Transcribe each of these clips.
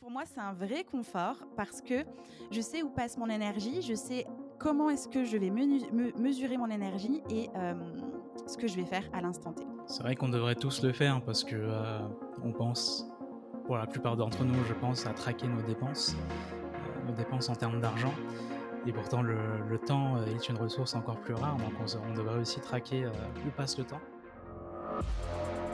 Pour moi, c'est un vrai confort parce que je sais où passe mon énergie, je sais comment est-ce que je vais me mesurer mon énergie et euh, ce que je vais faire à l'instant T. C'est vrai qu'on devrait tous le faire parce que euh, on pense, pour la plupart d'entre nous, je pense, à traquer nos dépenses, euh, nos dépenses en termes d'argent. Et pourtant, le, temps est une ressource encore plus rare, donc on, on devrait aussi traquer où passe le temps.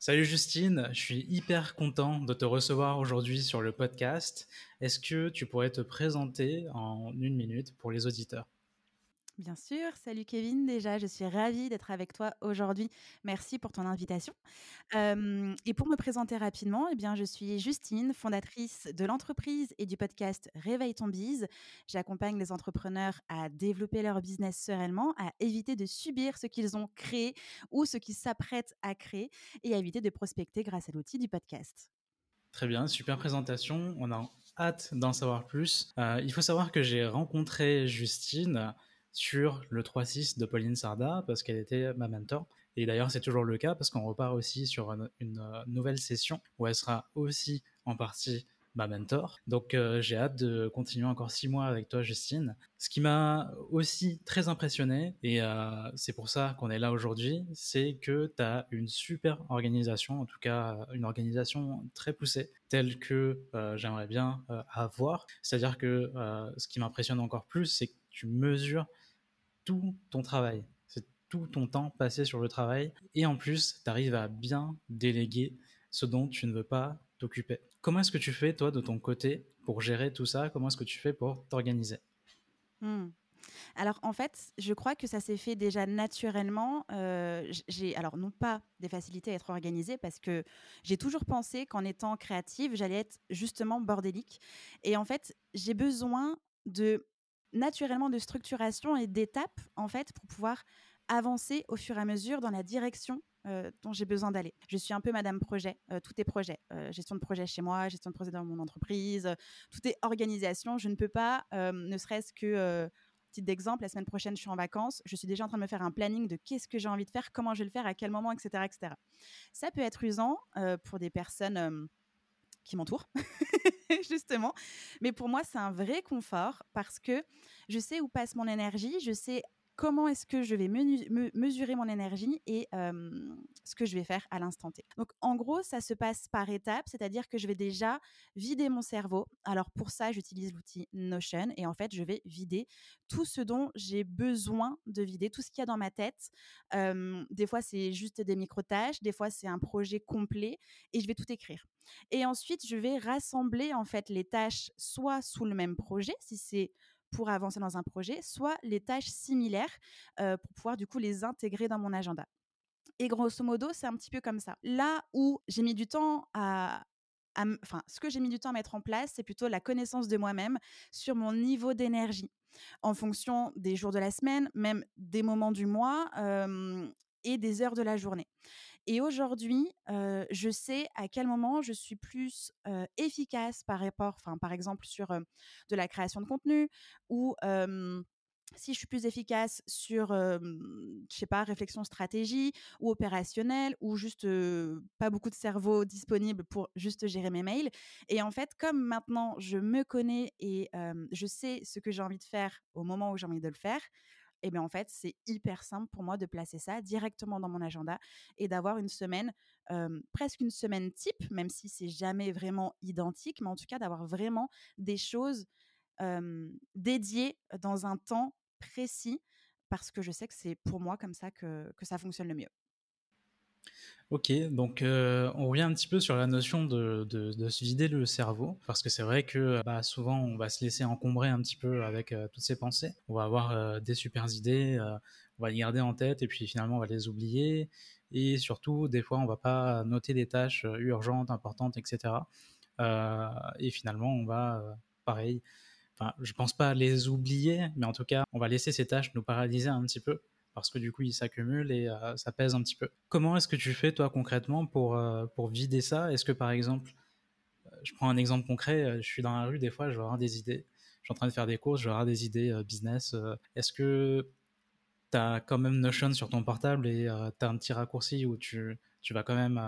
Salut Justine, je suis hyper content de te recevoir aujourd'hui sur le podcast. Est-ce que tu pourrais te présenter en une minute pour les auditeurs? Bien sûr. Salut Kevin, déjà, je suis ravie d'être avec toi aujourd'hui. Merci pour ton invitation. et pour me présenter rapidement, eh bien, je suis Justine, fondatrice de l'entreprise et du podcast Réveille ton bise. J'accompagne les entrepreneurs à développer leur business sereinement, à éviter de subir ce qu'ils ont créé ou ce qu'ils s'apprêtent à créer et à éviter de prospecter grâce à l'outil du podcast. Très bien, super présentation. On a hâte d'en savoir plus. Euh, il faut savoir que j'ai rencontré Justine sur le 3-6 de Pauline Sarda parce qu'elle était ma mentor. Et d'ailleurs, c'est toujours le cas parce qu'on repart aussi sur une, euh, nouvelle session où elle sera aussi en partie ma mentor. Donc euh, j'ai hâte de continuer encore six mois avec toi, Justine. Ce qui m'a aussi très impressionné, et euh, c'est pour ça qu'on est là aujourd'hui, c'est que tu as une super organisation, en tout cas une organisation très poussée, telle que j'aimerais bien avoir. C'est-à-dire que ce qui m'impressionne encore plus, c'est que tu mesures tout ton travail. C'est tout ton temps passé sur le travail. Et en plus, tu arrives à bien déléguer ce dont tu ne veux pas t'occuper. Comment est-ce que tu fais, toi, de ton côté, pour gérer tout ça? Comment est-ce que tu fais pour t'organiser? Mmh. Alors en fait, je crois que ça s'est fait déjà naturellement. Euh, j'ai alors non pas des facilités à être organisée parce que j'ai toujours pensé qu'en étant créative, j'allais être justement bordélique. Et en fait, j'ai besoin de naturellement de structuration et d'étapes en fait pour pouvoir avancer au fur et à mesure dans la direction euh, dont j'ai besoin d'aller. Je suis un peu madame projet, euh, tout est projet. Euh, gestion de projet chez moi, gestion de projet dans mon entreprise, tout est organisation. Je ne peux pas, ne serait-ce que, petit d'exemple, la semaine prochaine, je suis en vacances, je suis déjà en train de me faire un planning de qu'est-ce que j'ai envie de faire, comment je vais le faire, à quel moment, etc. etc. Ça peut être usant pour des personnes qui justement. Mais pour moi, c'est un vrai confort parce que je sais où passe mon énergie, je sais comment est-ce que je vais mesurer mon énergie et ce que je vais faire à l'instant T. Donc en gros, ça se passe par étapes, c'est-à-dire que je vais déjà vider mon cerveau. Alors pour ça, j'utilise l'outil Notion et en fait, je vais vider tout ce dont j'ai besoin de vider, tout ce qu'il y a dans ma tête. des fois, c'est juste des micro-tâches, des fois, c'est un projet complet et je vais tout écrire. Et ensuite, je vais rassembler en fait les tâches soit sous le même projet, si c'est pour avancer dans un projet, soit les tâches similaires pour pouvoir du coup les intégrer dans mon agenda. Et grosso modo, c'est un petit peu comme ça. Là où j'ai mis du temps à, enfin, ce que j'ai mis du temps à mettre en place, c'est plutôt la connaissance de moi-même sur mon niveau d'énergie en fonction des jours de la semaine, même des moments du mois et des heures de la journée. Et aujourd'hui, je sais à quel moment je suis plus efficace par rapport, enfin, par exemple, sur de la création de contenu ou si je suis plus efficace sur, je sais pas, réflexion stratégie ou opérationnelle ou juste pas beaucoup de cerveau disponible pour juste gérer mes mails. Et en fait, comme maintenant je me connais et je sais ce que j'ai envie de faire au moment où j'ai envie de le faire, et bien en fait, c'est hyper simple pour moi de placer ça directement dans mon agenda et d'avoir une semaine, presque une semaine type, même si c'est jamais vraiment identique, mais en tout cas d'avoir vraiment des choses dédiées dans un temps précis, parce que je sais que c'est pour moi comme ça que ça fonctionne le mieux. Ok, donc euh, on revient un petit peu sur la notion de, se vider le cerveau, parce que c'est vrai que bah, souvent on va se laisser encombrer un petit peu avec euh, toutes ces pensées. On va avoir euh, des super idées, on va les garder en tête et puis finalement on va les oublier. Et surtout, des fois, on va pas noter des tâches urgentes, importantes, etc. et finalement, on va pareil. Enfin, je pense pas les oublier, mais en tout cas, on va laisser ces tâches nous paralyser un petit peu parce que du coup, ils s'accumulent et ça pèse un petit peu. Comment est-ce que tu fais, toi, concrètement, pour, pour vider ça? Est-ce que, par exemple, je prends un exemple concret, je suis dans la rue, des fois, je vais avoir des idées. Je suis en train de faire des courses, je vais avoir des idées business. Est-ce que tu as quand même Notion sur ton portable et tu as un petit raccourci où tu, tu vas quand même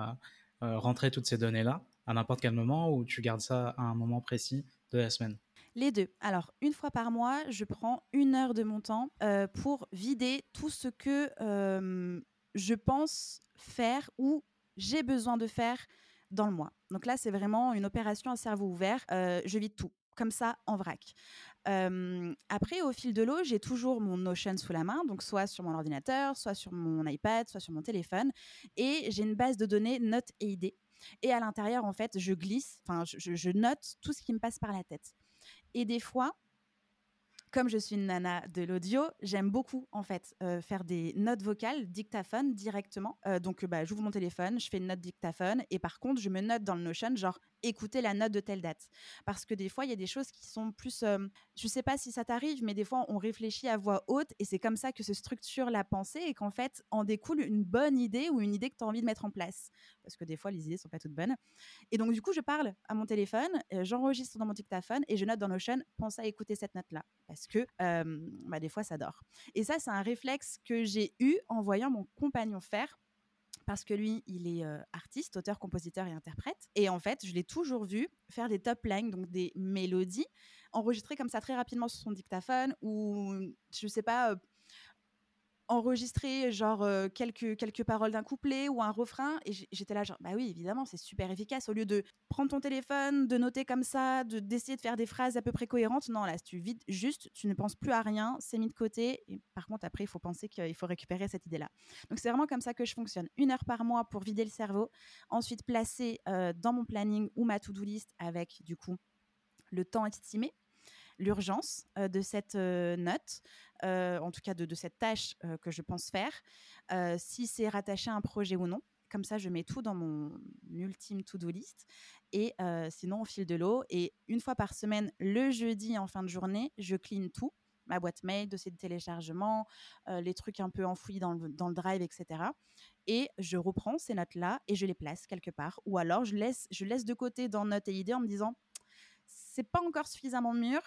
rentrer toutes ces données-là à n'importe quel moment ou tu gardes ça à un moment précis de la semaine? Les deux. Alors, une fois par mois, je prends une heure de mon temps pour vider tout ce que je pense faire ou j'ai besoin de faire dans le mois. Donc là, c'est vraiment une opération à cerveau ouvert. je vide tout, comme ça, en vrac. après, au fil de l'eau, j'ai toujours mon Notion sous la main, donc soit sur mon ordinateur, soit sur mon iPad, soit sur mon téléphone. Et j'ai une base de données notes et idées. Et à l'intérieur, en fait, je glisse, enfin, je, note tout ce qui me passe par la tête. Et des fois, comme je suis une nana de l'audio, j'aime beaucoup en fait euh, faire des notes vocales dictaphone directement. Euh, donc bah, j'ouvre mon téléphone, je fais une note dictaphone et par contre je me note dans le Notion genre écouter la note de telle date. Parce que des fois il y a des choses qui sont plus, euh, je sais pas si ça t'arrive, mais des fois on réfléchit à voix haute et c'est comme ça que se structure la pensée et qu'en fait en découle une bonne idée ou une idée que tu as envie de mettre en place. Parce que des fois les idées sont pas toutes bonnes. Et donc du coup je parle à mon téléphone, j'enregistre dans mon dictaphone et je note dans Notion, pense à écouter cette note là parce que bah, des fois ça dort. Et ça, c'est un réflexe que j'ai eu en voyant mon compagnon faire parce que lui, il est artiste, auteur, compositeur et interprète. Et en fait, je l'ai toujours vu faire des top lines, donc des mélodies, enregistrées comme ça très rapidement sur son dictaphone, ou je sais pas, enregistrer genre quelques, quelques paroles d'un couplet ou un refrain et j'étais là genre bah oui évidemment c'est super efficace. Au lieu de prendre ton téléphone de noter comme ça de d'essayer de faire des phrases à peu près cohérentes non là tu vides juste tu ne penses plus à rien c'est mis de côté par contre après il faut penser qu'il faut récupérer cette idée là donc c'est vraiment comme ça que je fonctionne. Une heure par mois pour vider le cerveau ensuite placer dans mon planning ou ma to-do list avec du coup le temps estimé l'urgence de cette note, en tout cas de, cette tâche que je pense faire, si c'est rattaché à un projet ou non. Comme ça, je mets tout dans mon ultime to-do list. Et sinon, au fil de l'eau. Et une fois par semaine, le jeudi en fin de journée, je clean tout ma boîte mail, dossier de téléchargement, les trucs un peu enfouis dans le, dans le, drive, etc. Et je reprends ces notes-là et je les place quelque part. Ou alors, je laisse, je laisse de côté dans notes et idées en me disant, c'est pas encore suffisamment mûr,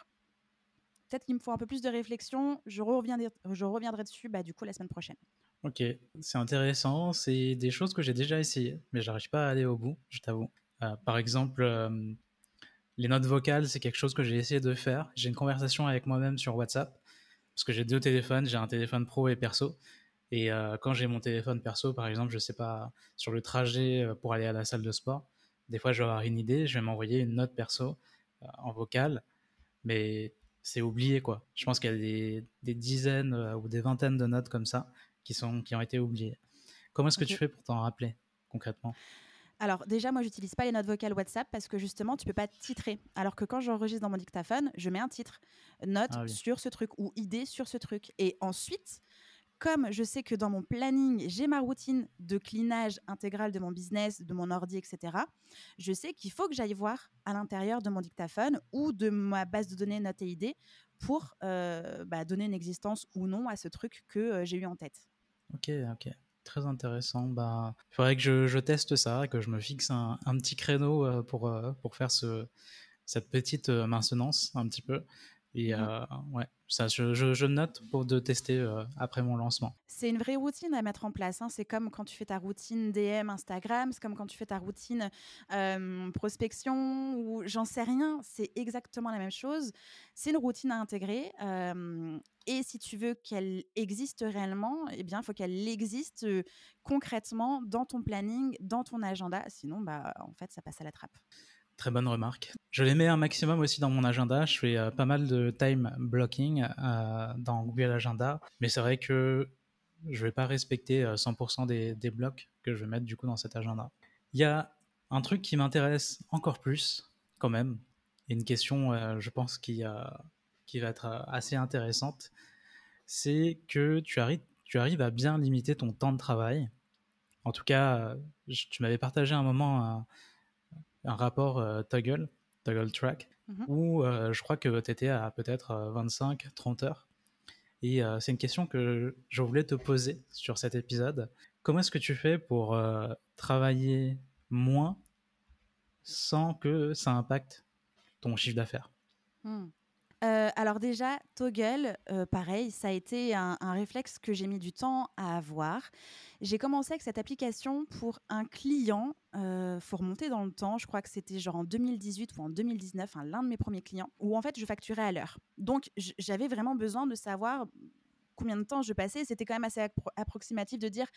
peut-être qu'il me faut un peu plus de réflexion. Je reviendrai, je reviendrai dessus bah, du coup la semaine prochaine. Ok, c'est intéressant. C'est des choses que j'ai déjà essayées, mais j'arrive pas à aller au bout, je t'avoue. Euh, par exemple, euh, les notes vocales, c'est quelque chose que j'ai essayé de faire. J'ai une conversation avec moi-même sur WhatsApp, parce que j'ai deux téléphones, j'ai un téléphone pro et perso. Et euh, quand j'ai mon téléphone perso, par exemple, je sais pas, sur le trajet pour aller à la salle de sport, des fois je vais avoir une idée, je vais m'envoyer une note perso en vocal, mais c'est oublié quoi. Je pense qu'il y a des, des dizaines euh, ou des vingtaines de notes comme ça qui, sont, qui ont été oubliées. Comment est-ce que tu fais pour t'en rappeler concrètement? Alors déjà, moi, j'utilise pas les notes vocales WhatsApp parce que justement, tu peux pas titrer. Alors que quand j'enregistre dans mon dictaphone, je mets un titre, note ah sur ce truc ou idée sur ce truc. Et ensuite, comme je sais que dans mon planning, j'ai ma routine de clinage intégral de mon business, de mon ordi, etc., je sais qu'il faut que j'aille voir à l'intérieur de mon dictaphone ou de ma base de données notes et pour euh, bah, donner une existence ou non à ce truc que euh, j'ai eu en tête. Ok, ok. Très intéressant. Bah, il faudrait que je, teste ça, que je me fixe un, petit créneau euh, pour, pour faire ce, cette petite maintenance un petit peu. Et mmh ouais, ça, je, je, note pour de tester après mon lancement. C'est une vraie routine à mettre en place. Hein. C'est comme quand tu fais ta routine DM Instagram, c'est comme quand tu fais ta routine prospection ou j'en sais rien. C'est exactement la même chose. C'est une routine à intégrer. et si tu veux qu'elle existe réellement, eh bien, il faut qu'elle existe concrètement dans ton planning, dans ton agenda. Sinon, bah, en fait, ça passe à la trappe. Très bonne remarque. Je les mets un maximum aussi dans mon agenda. Je fais euh, pas mal de time blocking euh, dans Google Agenda. Mais c'est vrai que je vais pas respecter 100% euh, des, blocs que je vais mettre du coup dans cet agenda. Il y a un truc qui m'intéresse encore plus quand même. Et une question, je pense, qui, va être assez intéressante. C'est que tu arrives, tu arrives à bien limiter ton temps de travail. En tout cas, tu m'avais partagé un moment un rapport euh, Toggle, Toggle Track, mmh où je crois que tu étais à peut-être 25-30 heures. Et c'est une question que je voulais te poser sur cet épisode. Comment est-ce que tu fais pour travailler moins sans que ça impacte ton chiffre d'affaires? Mmh. Euh, alors déjà, Toggle, euh, pareil, ça a été un, réflexe que j'ai mis du temps à avoir. J'ai commencé avec cette application pour un client. Euh, faut remonter dans le temps. Je crois que c'était genre en 2018 ou en 2019, l'un de mes premiers clients, où en fait je facturais à l'heure. Donc j'avais vraiment besoin de savoir combien de temps je passais. C'était quand même assez approximatif de dire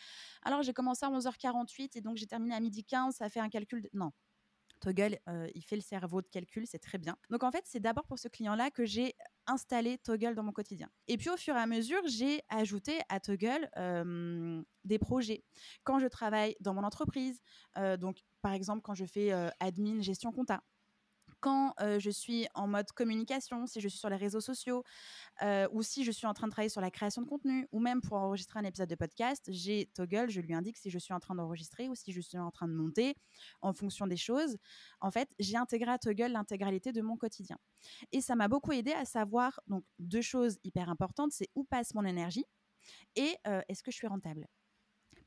alors j'ai commencé à 11h48 et donc j'ai terminé à midi 15, ça fait un calcul. De... Non, Toggle, euh, il fait le cerveau de calcul, c'est très bien. Donc en fait, c'est d'abord pour ce client-là que j'ai installé Toggle dans mon quotidien. Et puis au fur et à mesure, j'ai ajouté à Toggle des projets. Quand je travaille dans mon entreprise, euh, donc par exemple quand je fais euh, admin, gestion compta, quand je suis en mode communication, si je suis sur les réseaux sociaux, ou si je suis en train de travailler sur la création de contenu, ou même pour enregistrer un épisode de podcast, j'ai Toggle, je lui indique si je suis en train d'enregistrer ou si je suis en train de monter en fonction des choses. En fait, j'ai intégré à Toggle l'intégralité de mon quotidien. Et ça m'a beaucoup aidé à savoir donc deux choses hyper importantes, c'est où passe mon énergie et est-ce que je suis rentable?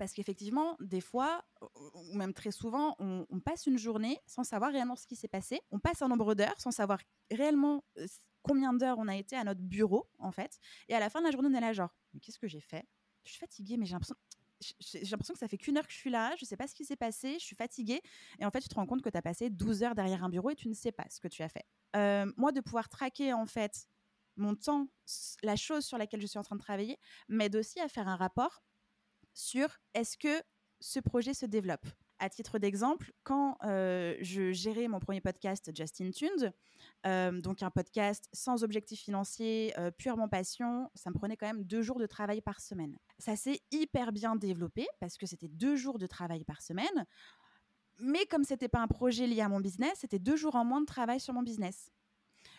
Parce qu'effectivement, des fois, ou même très souvent, on, passe une journée sans savoir réellement ce qui s'est passé. On passe un nombre d'heures sans savoir réellement euh, combien d'heures on a été à notre bureau, en fait. Et à la fin de la journée, on est là, genre, mais qu'est-ce que j'ai fait? Je suis fatiguée, mais j'ai l'impression que ça fait qu'une heure que je suis là, je ne sais pas ce qui s'est passé, je suis fatiguée. Et en fait, tu te rends compte que tu as passé 12 heures derrière un bureau et tu ne sais pas ce que tu as fait. Euh, moi, de pouvoir traquer, en fait, mon temps, la chose sur laquelle je suis en train de travailler, m'aide aussi à faire un rapport sur est-ce que ce projet se développe? À titre d'exemple, quand euh, je gérais mon premier podcast Justin Tuned, euh, donc un podcast sans objectif financier, euh, purement passion, ça me prenait quand même deux jours de travail par semaine. Ça s'est hyper bien développé parce que c'était deux jours de travail par semaine. Mais comme c'était pas un projet lié à mon business, c'était deux jours en moins de travail sur mon business.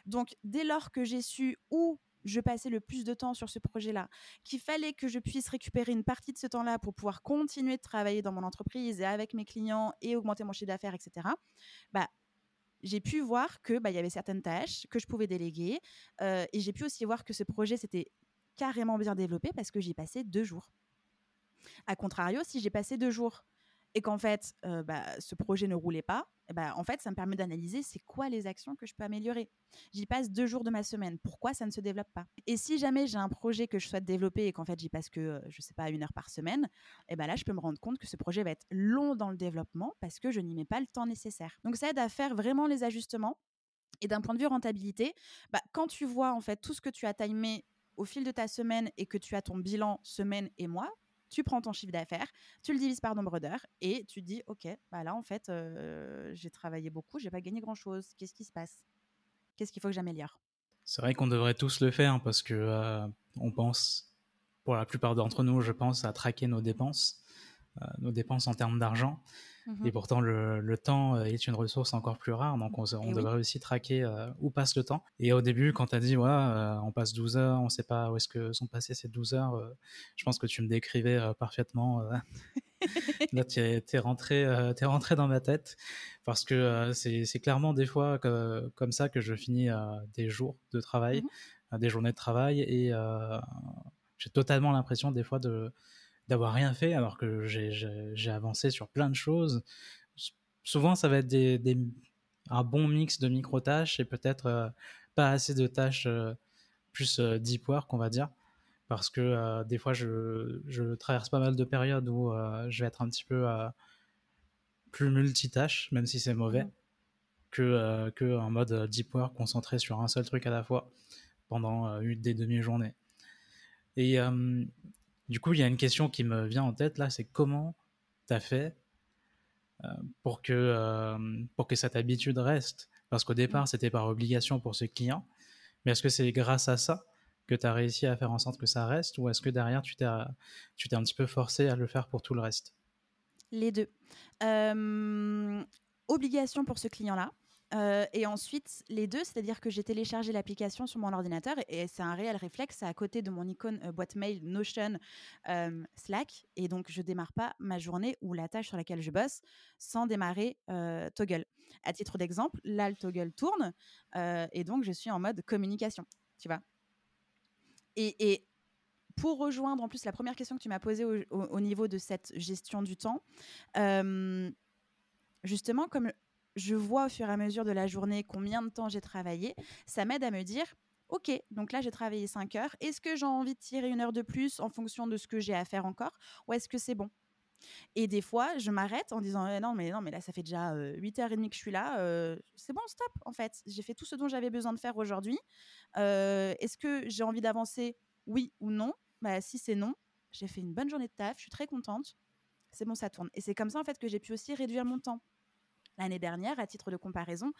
Donc, dès lors que j'ai su où je passais le plus de temps sur ce projet-là, qu'il fallait que je puisse récupérer une partie de ce temps-là pour pouvoir continuer de travailler dans mon entreprise et avec mes clients et augmenter mon chiffre d'affaires, etc. Bah, j'ai pu voir que bah, y avait certaines tâches que je pouvais déléguer euh, et j'ai pu aussi voir que ce projet s'était carrément bien développé parce que j'y passé deux jours. A contrario, si j'ai passé deux jours et qu'en fait, bah, ce projet ne roulait pas, eh bah, en fait, ça me permet d'analyser c'est quoi les actions que je peux améliorer. J'y passe deux jours de ma semaine. Pourquoi ça ne se développe pas? Et si jamais j'ai un projet que je souhaite développer et qu'en fait j'y passe que, je sais pas, une heure par semaine, et eh ben là, je peux me rendre compte que ce projet va être long dans le développement parce que je n'y mets pas le temps nécessaire. Donc ça aide à faire vraiment les ajustements. Et d'un point de vue rentabilité, bah, quand tu vois en fait tout ce que tu as timé au fil de ta semaine et que tu as ton bilan semaine et mois, tu prends ton chiffre d'affaires, tu le divises par nombre d'heures et tu dis, OK, bah là, en fait, j'ai travaillé beaucoup, j'ai pas gagné grand-chose. Qu'est-ce qui se passe? Qu'est-ce qu'il faut que j'améliore? C'est vrai qu'on devrait tous le faire parce que on pense, pour la plupart d'entre nous, je pense, à traquer nos dépenses, nos dépenses en termes d'argent. Et mmh pourtant, le, temps euh, est une ressource encore plus rare, donc on, devrait aussi traquer euh, où passe le temps. Et au début, quand tu as dit, euh, on passe 12 heures, on ne sait pas où est-ce que sont passées ces 12 heures, je pense que tu me décrivais parfaitement. Là, tu es, rentré, es rentré dans ma tête, parce que c'est clairement des fois comme ça que je finis des jours de travail, mmh des journées de travail, et j'ai totalement l'impression des fois de d'avoir rien fait alors que j'ai avancé sur plein de choses. Souvent, ça va être des, un bon mix de micro-tâches et peut-être euh, pas assez de tâches euh, plus euh, deep work, on va dire. Parce que des fois, je, je, traverse pas mal de périodes où je vais être un petit peu plus multitâche, même si c'est mauvais, mmh. que, que en mode deep work concentré sur un seul truc à la fois pendant une des demi-journées. Et du coup, il y a une question qui me vient en tête là, c'est comment tu as fait euh, pour, que, euh, pour que cette habitude reste? Parce qu'au départ, c'était par obligation pour ce client, mais est-ce que c'est grâce à ça que tu as réussi à faire en sorte que ça reste ou est-ce que derrière, tu t'es un petit peu forcé à le faire pour tout le reste? Les deux. obligation pour ce client-là, Euh, et ensuite, les deux, c'est-à-dire que j'ai téléchargé l'application sur mon ordinateur et, c'est un réel réflexe, à côté de mon icône euh, boîte mail, Notion, euh, Slack. Et donc, je démarre pas ma journée ou la tâche sur laquelle je bosse sans démarrer Toggle. À titre d'exemple, là, le Toggle tourne et donc je suis en mode communication, tu vois. Et, pour rejoindre en plus la première question que tu m'as posée au, niveau de cette gestion du temps, justement, comme je vois au fur et à mesure de la journée combien de temps j'ai travaillé, ça m'aide à me dire, OK, donc là j'ai travaillé 5 heures, est-ce que j'ai envie de tirer une heure de plus en fonction de ce que j'ai à faire encore, ou est-ce que c'est bon? Et des fois, je m'arrête en disant «Eh non, mais non, mais là, ça fait déjà 8h30 que je suis là. c'est bon, stop, en fait. J'ai fait tout ce dont j'avais besoin de faire aujourd'hui. Est-ce que j'ai envie d'avancer? Oui ou non? Bah, Si c'est non, j'ai fait une bonne journée de taf, je suis très contente. C'est bon, ça tourne. Et c'est comme ça, en fait, que j'ai pu aussi réduire mon temps. L'année dernière, à titre de comparaison,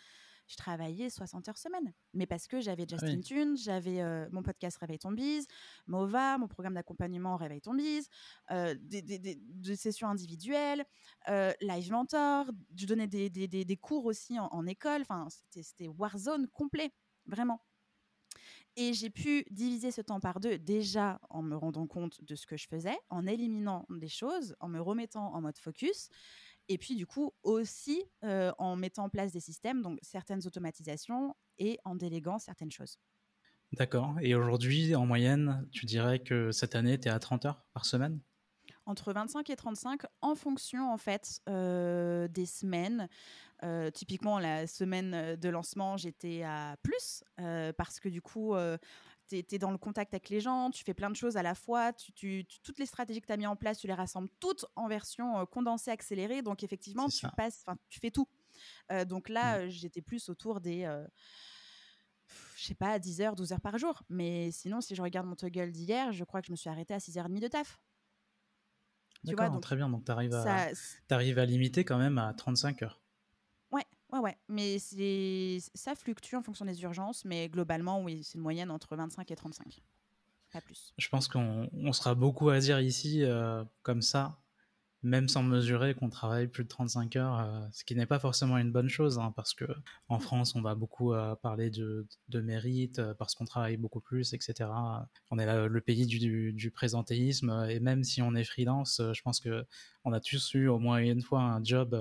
je travaillais 60 heures semaine. Mais parce que j'avais ah Justin Tune, j'avais euh, mon podcast Réveil ton bise, MOVA, mon programme d'accompagnement Réveil ton bise, euh, des, sessions individuelles, euh, Live Mentor, je donnais des, cours aussi en, école. Enfin, c'était Warzone complet, vraiment. Et j'ai pu diviser ce temps par deux déjà en me rendant compte de ce que je faisais, en éliminant des choses, en me remettant en mode focus. Et puis, du coup, aussi euh, en mettant en place des systèmes, donc certaines automatisations et en déléguant certaines choses. D'accord. Et aujourd'hui, en moyenne, tu dirais que cette année, tu es à 30 heures par semaine? Entre 25 et 35 en fonction en fait euh, des semaines. Euh, typiquement la semaine de lancement j'étais à plus parce que du coup tu es, dans le contact avec les gens, tu fais plein de choses à la fois, tu, toutes les stratégies que tu as mis en place, tu les rassembles toutes en version euh, condensée, accélérée. Donc, effectivement, tu passes, tu fais tout. Euh, donc là, mmh. euh, j'étais plus autour des, je sais pas, 10 heures, 12 heures par jour. Mais sinon, si je regarde mon toggle d'hier, je crois que je me suis arrêtée à 6h30 de taf. D'accord, très bien. Donc, tu arrives, arrives, à limiter quand même à 35 heures. Ouais, ouais, mais ça fluctue en fonction des urgences, mais globalement, oui, c'est une moyenne entre 25 et 35. Pas plus. Je pense qu'on sera beaucoup à dire ici, euh, comme ça, même sans mesurer qu'on travaille plus de 35 heures, euh, ce qui n'est pas forcément une bonne chose, hein, parce que en mm. France, on va beaucoup euh, parler de, de mérite, parce qu'on travaille beaucoup plus, etc. On est le pays du, du, présentéisme, et même si on est freelance, je pense que on a tous eu au moins une fois un job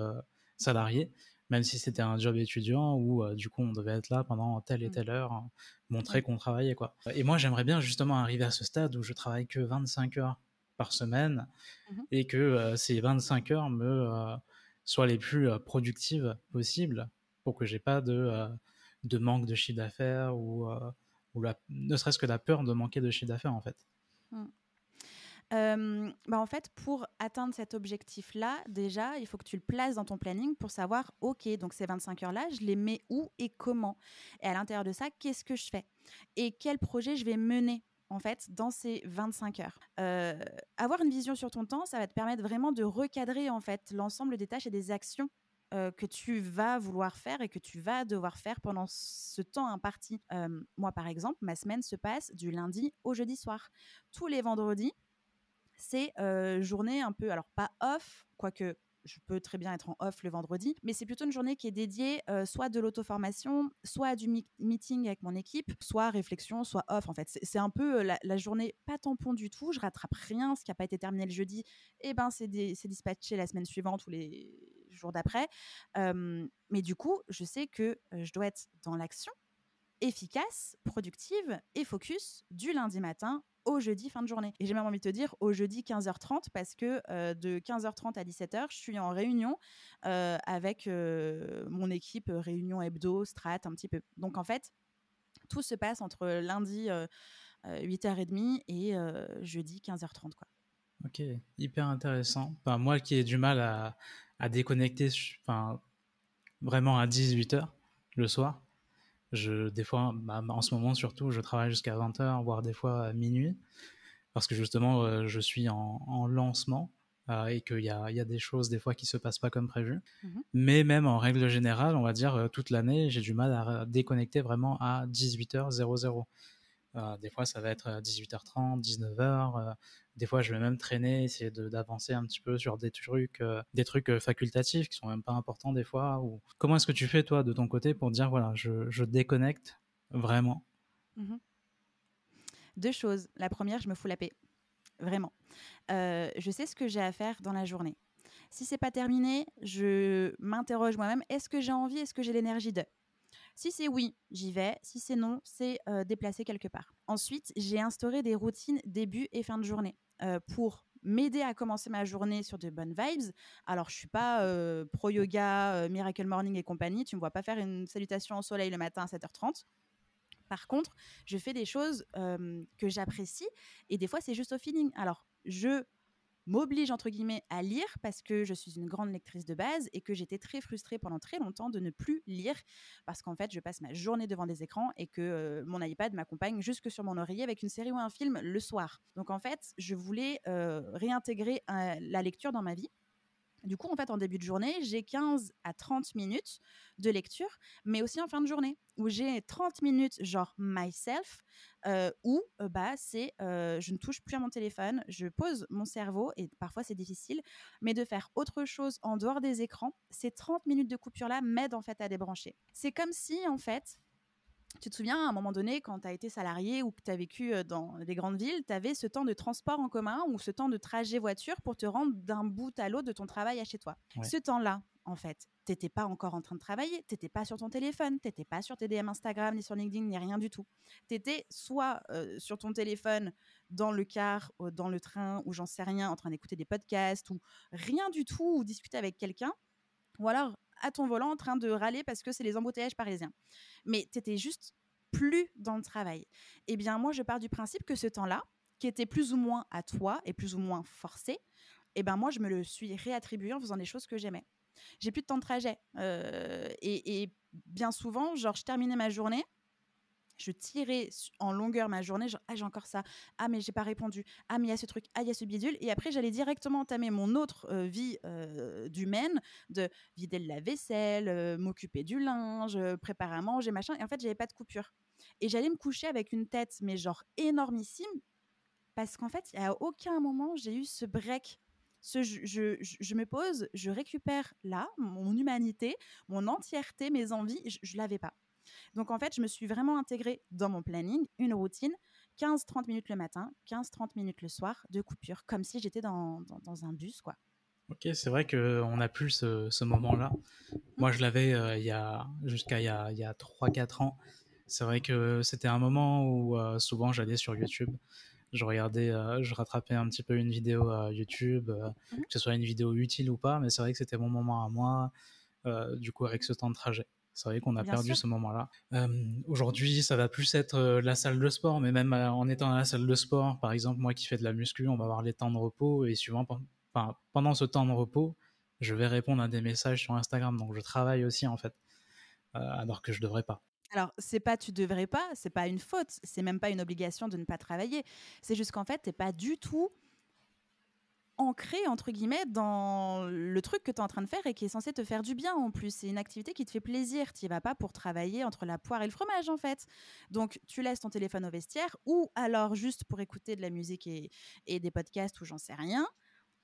salarié même si c'était un job étudiant où euh, du coup on devait être là pendant telle et mmh. telle heure, hein, montrer qu'on travaillait quoi. Et moi j'aimerais bien justement arriver à ce stade où je travaille que 25 heures par semaine mmh et que euh, ces 25 heures me euh, soient les plus productives possibles pour que j'ai pas de, de manque de chiffre d'affaires ou, ou ne serait-ce que la peur de manquer de chiffre d'affaires en fait. Bah en fait, pour atteindre cet objectif-là, déjà, il faut que tu le places dans ton planning pour savoir, OK, donc ces 25 heures-là, je les mets où et comment? Et à l'intérieur de ça, qu'est-ce que je fais? Et quel projet je vais mener en fait, dans ces 25 heures? avoir une vision sur ton temps, ça va te permettre vraiment de recadrer en fait l'ensemble des tâches et des actions que tu vas vouloir faire et que tu vas devoir faire pendant ce temps imparti. moi, par exemple, ma semaine se passe du lundi au jeudi soir. Tous les vendredis, c'est journée un peu, alors pas off, quoique je peux très bien être en off le vendredi, mais c'est plutôt une journée qui est dédiée soit de l'auto-formation, soit à du meeting avec mon équipe, soit réflexion, soit off. En fait, c'est un peu la, journée pas tampon du tout. Je rattrape rien, ce qui n'a pas été terminé le jeudi, et eh ben c'est dispatché la semaine suivante ou les jours d'après. mais du coup, je sais que je dois être dans l'action efficace, productive et focus du lundi matin au jeudi fin de journée. Et j'ai même envie de te dire au jeudi 15h30 parce que euh, de 15h30 à 17h, je suis en réunion euh, avec euh, mon équipe, réunion hebdo, strat, un petit peu. Donc en fait, tout se passe entre lundi 8h30 et jeudi 15h30. Quoi. Ok, hyper intéressant. Enfin, moi qui ai du mal à, déconnecter vraiment à 18h le soir, je, des fois, bah, en ce moment surtout, je travaille jusqu'à 20h, voire des fois à minuit, parce que justement, euh, je suis en, lancement euh, et qu'il y a, y a, des choses des fois qui se passent pas comme prévu. Mhm. Mais même en règle générale, on va dire, euh, toute l'année, j'ai du mal à déconnecter vraiment à 18h00. Des fois, ça va être 18h30, 19h. des fois, je vais même traîner, essayer d'avancer un petit peu sur des trucs, des trucs facultatifs qui sont même pas importants des fois. Comment est-ce que tu fais, toi, de ton côté, pour dire, voilà, je, déconnecte vraiment? Mmh Deux choses. La première, je me fous la paix. Vraiment. je sais ce que j'ai à faire dans la journée. Si c'est pas terminé, je m'interroge moi-même est-ce que j'ai envie, est-ce que j'ai l'énergie de? Si c'est oui, j'y vais. Si c'est non, c'est déplacer quelque part. Ensuite, j'ai instauré des routines début et fin de journée pour m'aider à commencer ma journée sur de bonnes vibes. Alors, je suis pas pro yoga, Miracle Morning et compagnie. Tu me vois pas faire une salutation au soleil le matin à 7h30. Par contre, je fais des choses que j'apprécie et des fois, c'est juste au feeling. Alors, je m'oblige entre guillemets à lire parce que je suis une grande lectrice de base et que j'étais très frustrée pendant très longtemps de ne plus lire parce qu'en fait je passe ma journée devant des écrans et que mon iPad m'accompagne jusque sur mon oreiller avec une série ou un film le soir. Donc en fait je voulais réintégrer la lecture dans ma vie du coup, en fait, en début de journée, j'ai 15 à 30 minutes de lecture, mais aussi en fin de journée, où j'ai 30 minutes genre myself, euh, où euh, bah, c'est euh, je ne touche plus à mon téléphone, je pose mon cerveau, et parfois c'est difficile, mais de faire autre chose en dehors des écrans, ces 30 minutes de coupure-là m'aident en fait à débrancher. C'est comme si, en fait, tu te souviens, à un moment donné, quand tu as été salarié ou que tu as vécu dans des grandes villes, tu avais ce temps de transport en commun ou ce temps de trajet voiture pour te rendre d'un bout à l'autre de ton travail à chez toi? Ce temps-là, en fait, tu n'étais pas encore en train de travailler, tu n'étais pas sur ton téléphone, tu n'étais pas sur tes DM Instagram, ni sur LinkedIn, ni rien du tout. Tu étais soit sur ton téléphone, dans le car, dans le train, ou j'en sais rien, en train d'écouter des podcasts, ou rien du tout, ou discuter avec quelqu'un, ou alors à ton volant en train de râler parce que c'est les embouteillages parisiens. Mais tu étais juste plus dans le travail. Eh bien, moi, je pars du principe que ce temps-là, qui était plus ou moins à toi et plus ou moins forcé, eh ben moi, je me le suis réattribué en faisant des choses que j'aimais. J'ai plus de temps de trajet. Euh, et, et, bien souvent, genre, je terminais ma journée, je tirais en longueur ma journée, genre, ah, j'ai encore ça, ah, mais j'ai pas répondu, ah, mais il y a ce truc, ah, il y a ce bidule. Et après, j'allais directement entamer mon autre vie d'humaine, de vider la vaisselle, euh, m'occuper du linge, préparer à manger, machin. Et en fait, j'avais pas de coupure. Et j'allais me coucher avec une tête, mais genre énormissime, parce qu'en fait, à aucun moment, j'ai eu ce break ce, je, je, me pose, je récupère là mon humanité, mon entièreté, mes envies, je ne l'avais pas. Donc en fait, je me suis vraiment intégrée dans mon planning une routine 15-30 minutes le matin, 15-30 minutes le soir de coupure, comme si j'étais dans, dans, un bus, quoi. Ok, c'est vrai qu'on n'a plus ce, ce moment-là. Moi, je l'avais euh, il y a jusqu'à il y a, a 3-4 ans. C'est vrai que c'était un moment où euh, souvent j'allais sur YouTube, je regardais, euh, je rattrapais un petit peu une vidéo YouTube, mmh que ce soit une vidéo utile ou pas, mais c'est vrai que c'était mon moment à moi, du coup avec ce temps de trajet. C'est vrai qu'on a perdu ce moment-là. Aujourd'hui, ça va plus être la salle de sport, mais même en étant à la salle de sport, par exemple, moi qui fais de la muscu, on va avoir les temps de repos et souvent, pendant ce temps de repos, je vais répondre à des messages sur Instagram. Donc, je travaille aussi en fait, alors que je devrais pas. Alors, c'est pas tu devrais pas, c'est pas une faute, c'est même pas une obligation de ne pas travailler. C'est juste qu'en fait, t'es pas du tout ancré entre guillemets dans le truc que tu es en train de faire et qui est censé te faire du bien en plus. C'est une activité qui te fait plaisir. Tu vas pas pour travailler entre la poire et le fromage en fait. Donc tu laisses ton téléphone au vestiaire ou alors juste pour écouter de la musique et, des podcasts ou j'en sais rien.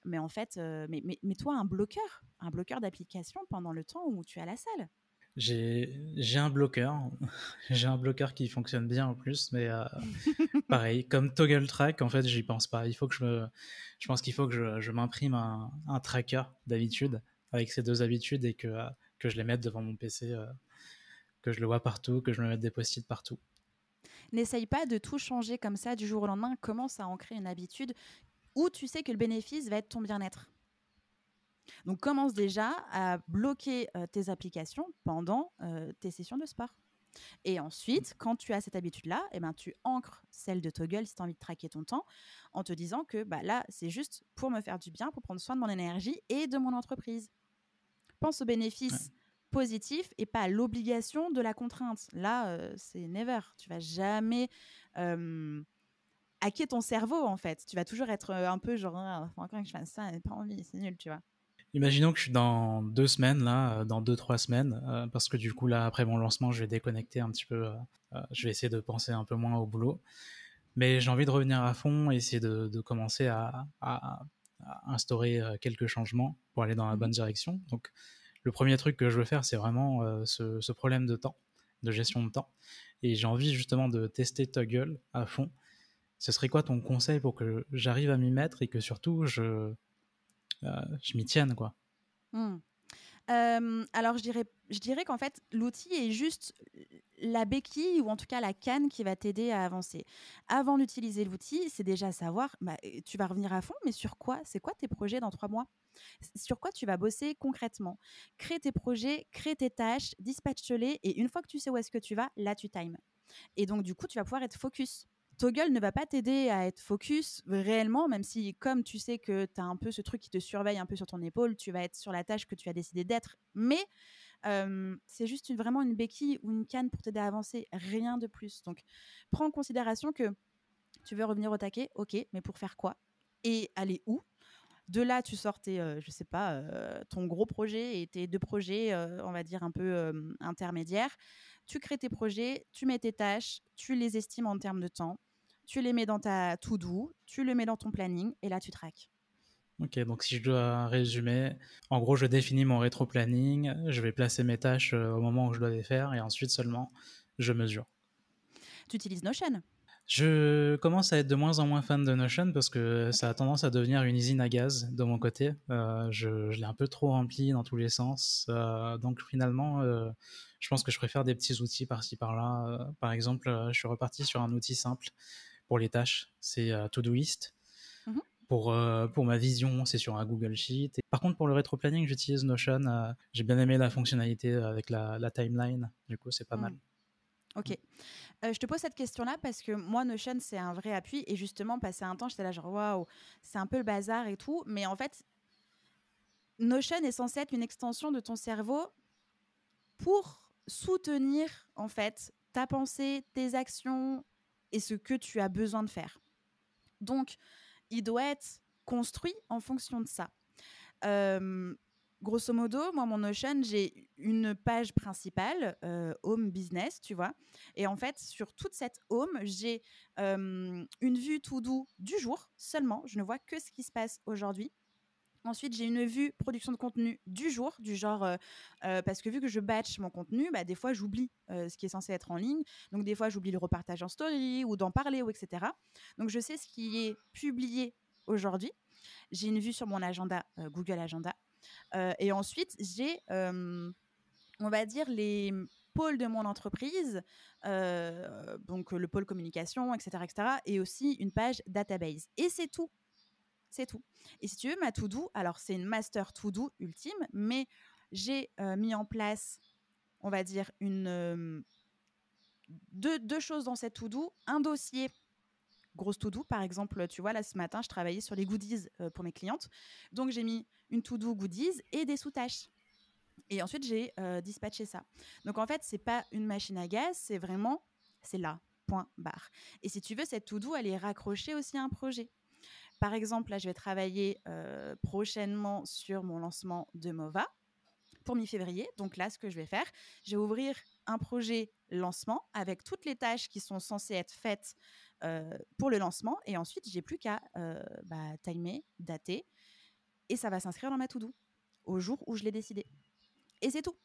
Mais en fait, euh, mais, mais, toi un bloqueur, un bloqueur d'application pendant le temps où tu es à la salle. J'ai un bloqueur. J'ai un bloqueur qui fonctionne bien en plus, mais euh, pareil, comme Toggle Track, en fait, j'y pense pas. Il faut que je me, je pense qu'il faut que je, je m'imprime un, un, tracker d'habitude avec ces deux habitudes et que, que je les mette devant mon PC, euh, que je le vois partout, que je me mette des post-it partout. N'essaye pas de tout changer comme ça du jour au lendemain. Commence à ancrer une habitude où tu sais que le bénéfice va être ton bien-être. Donc commence déjà à bloquer euh, tes applications pendant euh, tes sessions de sport. Et ensuite, quand tu as cette habitude-là, eh ben, tu ancres celle de Toggle si tu as envie de traquer ton temps en te disant que bah, là, c'est juste pour me faire du bien, pour prendre soin de mon énergie et de mon entreprise. Pense aux bénéfices positifs et pas à l'obligation de la contrainte. Là, euh, c'est never. Tu vas jamais hacker ton cerveau, en fait. Tu vas toujours être un peu genre, ah, encore que je fasse ça, pas envie, c'est nul, tu vois. Imaginons que je suis dans deux semaines, là, dans deux, trois semaines, parce que du coup, là, après mon lancement, je vais déconnecter un petit peu. je vais essayer de penser un peu moins au boulot. Mais j'ai envie de revenir à fond et essayer de, commencer à, instaurer quelques changements pour aller dans la bonne mmh direction. Donc, le premier truc que je veux faire, c'est vraiment ce, problème de temps, de gestion de temps. Et j'ai envie justement de tester Toggle à fond. Ce serait quoi ton conseil pour que j'arrive à m'y mettre et que surtout je, je m'y tienne quoi mmh alors, je dirais, je dirais qu'en fait, l'outil est juste la béquille ou en tout cas la canne qui va t'aider à avancer. Avant d'utiliser l'outil, c'est déjà savoir, bah, tu vas revenir à fond, mais sur quoi C'est quoi tes projets dans trois mois? Sur quoi tu vas bosser concrètement? Crée tes projets, crée tes tâches, dispatche-les, et une fois que tu sais où est-ce que tu vas, là, tu times. Et donc, du coup, tu vas pouvoir être focus. Toggle ne va pas t'aider à être focus réellement, même si, comme tu sais que tu as un peu ce truc qui te surveille un peu sur ton épaule, tu vas être sur la tâche que tu as décidé d'être. Mais c'est juste vraiment une béquille ou une canne pour t'aider à avancer, rien de plus. Donc, prends en considération que tu veux revenir au taquet, ok, mais pour faire quoi? Et aller où? De là, tu sors tes, je sais pas, ton gros projet et tes deux projets, on va dire un peu intermédiaires. Tu crées tes projets, tu mets tes tâches, tu les estimes en termes de temps tu les mets dans ta to-do, tu le mets dans ton planning et là tu traques. Ok, donc si je dois résumer, en gros, je définis mon rétro-planning, je vais placer mes tâches euh, au moment où je dois les faire et ensuite seulement je mesure. Tu utilises Notion? Je commence à être de moins en moins fan de Notion parce que ça a tendance à devenir une usine à gaz de mon côté. Euh, je, l'ai un peu trop rempli dans tous les sens. Euh, donc finalement, je pense que je préfère des petits outils par-ci par-là. par exemple, je suis reparti sur un outil simple pour les tâches, c'est euh, Todoist. Mmh pour, euh, pour ma vision, c'est sur un Google Sheet. par contre, pour le rétro-planning, j'utilise Notion. Euh, j'ai bien aimé la fonctionnalité avec la, timeline. Du coup, c'est pas mal. Mmh. Ok. je te pose cette question-là parce que moi, Notion, c'est un vrai appui. Et justement, passer un temps, j'étais là genre, waouh, c'est un peu le bazar et tout. Mais en fait, Notion est censé être une extension de ton cerveau pour soutenir, en fait, ta pensée, tes actions, et ce que tu as besoin de faire. Donc, il doit être construit en fonction de ça. grosso modo, moi, mon Notion, j'ai une page principale, euh, Home Business, tu vois. Et en fait, sur toute cette Home, j'ai une vue tout doux du jour seulement. Je ne vois que ce qui se passe aujourd'hui. Ensuite, j'ai une vue production de contenu du jour, du genre, euh, euh, parce que vu que je batch mon contenu, bah, des fois, j'oublie euh, ce qui est censé être en ligne. Donc, des fois, j'oublie le repartage en story ou d'en parler, ou etc. Donc, je sais ce qui est publié aujourd'hui. J'ai une vue sur mon agenda, Google Agenda. et ensuite, j'ai, on va dire, les pôles de mon entreprise, donc le pôle communication, etc., etc., et aussi une page database. Et c'est tout c'est tout. Et si tu veux, ma to-do, alors c'est une master to-do ultime, mais j'ai euh, mis en place, on va dire, une, euh, deux, choses dans cette to-do. Un dossier grosse to-do. Par exemple, tu vois, là, ce matin, je travaillais sur les goodies euh, pour mes clientes. Donc, j'ai mis une to-do goodies et des sous-tâches. Et ensuite, j'ai dispatché ça. Donc, en fait, c'est pas une machine à gaz, c'est vraiment, c'est là, point barre. Et si tu veux, cette to-do, elle est raccrochée aussi à un projet. Par exemple, là, je vais travailler euh, prochainement sur mon lancement de MOVA pour mi-février. Donc là, ce que je vais faire, je vais ouvrir un projet lancement avec toutes les tâches qui sont censées être faites euh, pour le lancement. Et ensuite, j'ai plus qu'à euh, bah, timer, dater. Et ça va s'inscrire dans ma to-do au jour où je l'ai décidé. Et c'est tout.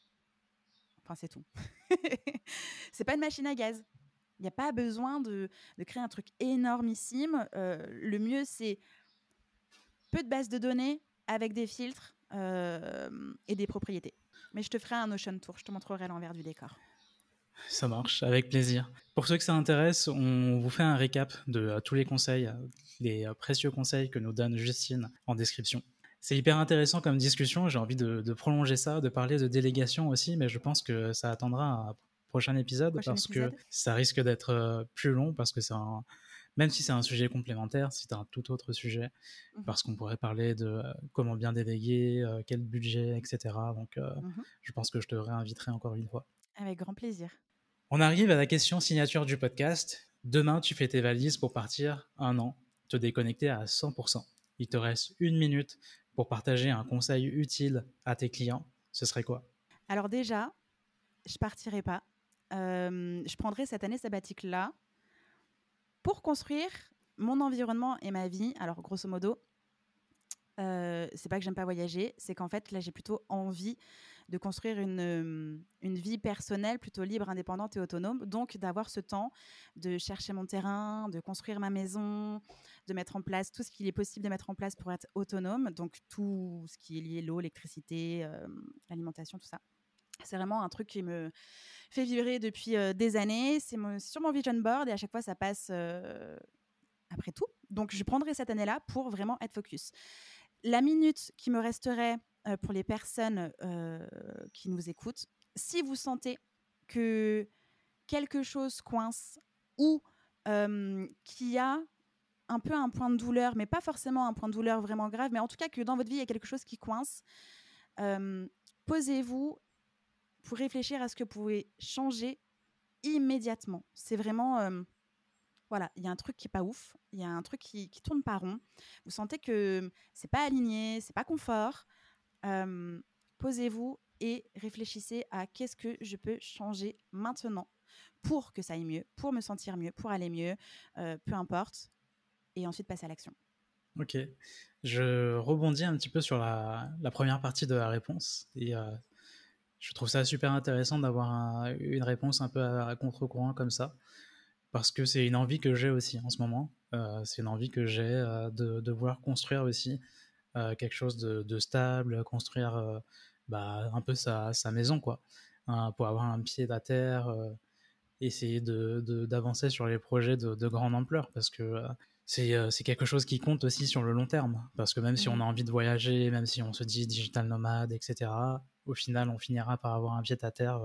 Enfin, c'est tout. c'est pas une machine à gaz. Il n'y a pas besoin de, créer un truc énormissime. Euh, le mieux, c'est peu de bases de données avec des filtres euh, et des propriétés. Mais je te ferai un Ocean Tour, je te montrerai l'envers du décor. Ça marche, avec plaisir. Pour ceux que ça intéresse, on vous fait un récap de euh, tous les conseils, les précieux conseils que nous donne Justine en description. C'est hyper intéressant comme discussion, j'ai envie de, de, prolonger ça, de parler de délégation aussi, mais je pense que ça attendra prochain épisode parce que ça risque d'être euh, plus long parce que c'est un même si c'est un sujet complémentaire, c'est un tout autre sujet, mmh parce qu'on pourrait parler de euh, comment bien déléguer, euh, quel budget, etc. Donc, mmh je pense que je te réinviterai encore une fois. Avec grand plaisir. On arrive à la question signature du podcast. Demain, tu fais tes valises pour partir un an, te déconnecter à 100%. Il te reste une minute pour partager un conseil utile à tes clients, ce serait quoi? Alors déjà, je partirai pas. Euh, je prendrai cette année sabbatique là pour construire mon environnement et ma vie. Alors grosso modo, euh, c'est pas que j'aime pas voyager, c'est qu'en fait là j'ai plutôt envie de construire une, euh, une vie personnelle plutôt libre, indépendante et autonome. Donc d'avoir ce temps de chercher mon terrain, de construire ma maison, de mettre en place tout ce qu'il est possible de mettre en place pour être autonome. Donc tout ce qui est lié l'eau, l'électricité, euh, l'alimentation, tout ça. C'est vraiment un truc qui me fait vibrer depuis des années. C'est sur mon vision board et à chaque fois ça passe après tout. Donc je prendrai cette année-là pour vraiment être focus. La minute qui me resterait pour les personnes qui nous écoutent, si vous sentez que quelque chose coince ou qu'il y a un peu un point de douleur, mais pas forcément un point de douleur vraiment grave, mais en tout cas que dans votre vie, il y a quelque chose qui coince, posez-vous pour réfléchir à ce que vous pouvez changer immédiatement. C'est vraiment voilà, il y a un truc qui est pas ouf, il y a un truc qui, qui tourne pas rond. Vous sentez que c'est pas aligné, c'est pas confort posez-vous et réfléchissez à qu'est-ce que je peux changer maintenant pour que ça aille mieux, pour me sentir mieux, pour aller mieux, peu importe, et ensuite passer à l'action. Ok, je rebondis un petit peu sur la, première partie de la réponse et je trouve ça super intéressant d'avoir une réponse un peu à, contre-courant comme ça parce que c'est une envie que j'ai aussi en ce moment. c'est une envie que j'ai de, de, vouloir construire aussi euh, quelque chose de, stable, construire euh, bah, un peu sa, maison, quoi, hein, pour avoir un pied à terre, euh, essayer d'avancer de, sur les projets de, grande ampleur, parce que c'est quelque chose qui compte aussi sur le long terme, parce que même si on a mmh. envie de voyager, même si on se dit digital nomade, etc., au final, on finira par avoir un pied à terre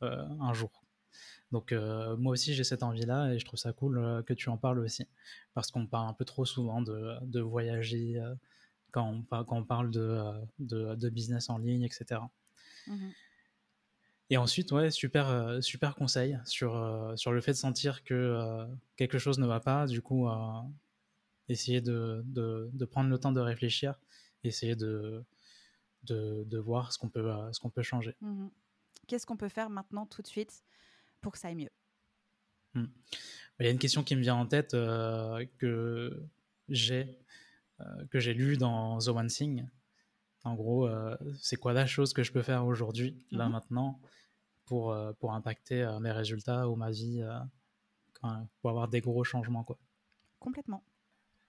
un jour. Donc moi aussi j'ai cette envie-là et je trouve ça cool que tu en parles aussi parce qu'on parle un peu trop souvent de, de voyager, quand on, quand on parle de, euh, de, de, business en ligne, etc. Mmh et ensuite, ouais, super, euh, super conseil sur, euh, sur le fait de sentir que quelque chose ne va pas. Du coup, essayer de, de, de, prendre le temps de réfléchir, essayer de, de, voir ce qu'on peut, ce qu'on peut changer. Mmh Qu'est-ce qu'on peut faire maintenant, tout de suite, pour que ça aille mieux? Mmh. Il y a une question qui me vient en tête que j'ai euh, que j'ai lu dans The One Thing. En gros, euh, c'est quoi la chose que je peux faire aujourd'hui, là mhm. maintenant, pour, euh, pour impacter mes résultats ou ma vie, pour avoir des gros changements. Quoi. Complètement.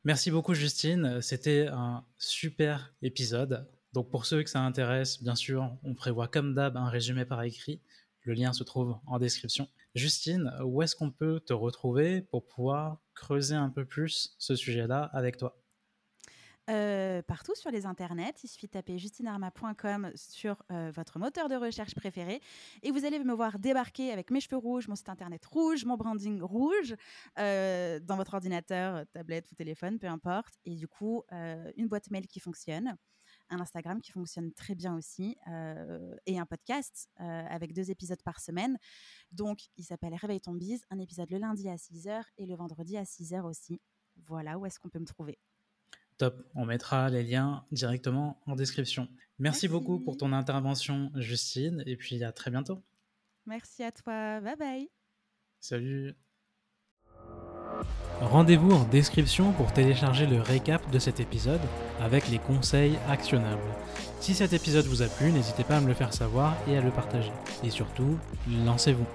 Merci beaucoup Justine, c'était un super épisode. Donc pour ceux que ça intéresse, bien sûr, on prévoit comme d'hab un résumé par écrit. Le lien se trouve en description. Justine, où est-ce qu'on peut te retrouver pour pouvoir creuser un peu plus ce sujet-là avec toi? Partout sur les internets. Il suffit de taper justinarma.com sur votre moteur de recherche préféré et vous allez me voir débarquer avec mes cheveux rouges, mon site internet rouge, mon branding rouge dans votre ordinateur, tablette ou téléphone, peu importe. Et du coup, une boîte mail qui fonctionne, un Instagram qui fonctionne très bien aussi et un podcast avec deux épisodes par semaine. Donc, il s'appelle Réveille ton bise, un épisode le lundi à 6h et le vendredi à 6h aussi. Voilà où est-ce qu'on peut me trouver. Top, on mettra les liens directement en description. Merci, beaucoup pour ton intervention, Justine, et puis à très bientôt. Merci à toi, bye bye. Salut. Rendez-vous en description pour télécharger le récap de cet épisode avec les conseils actionnables. Si cet épisode vous a plu, n'hésitez pas à me le faire savoir et à le partager. Et surtout, lancez-vous.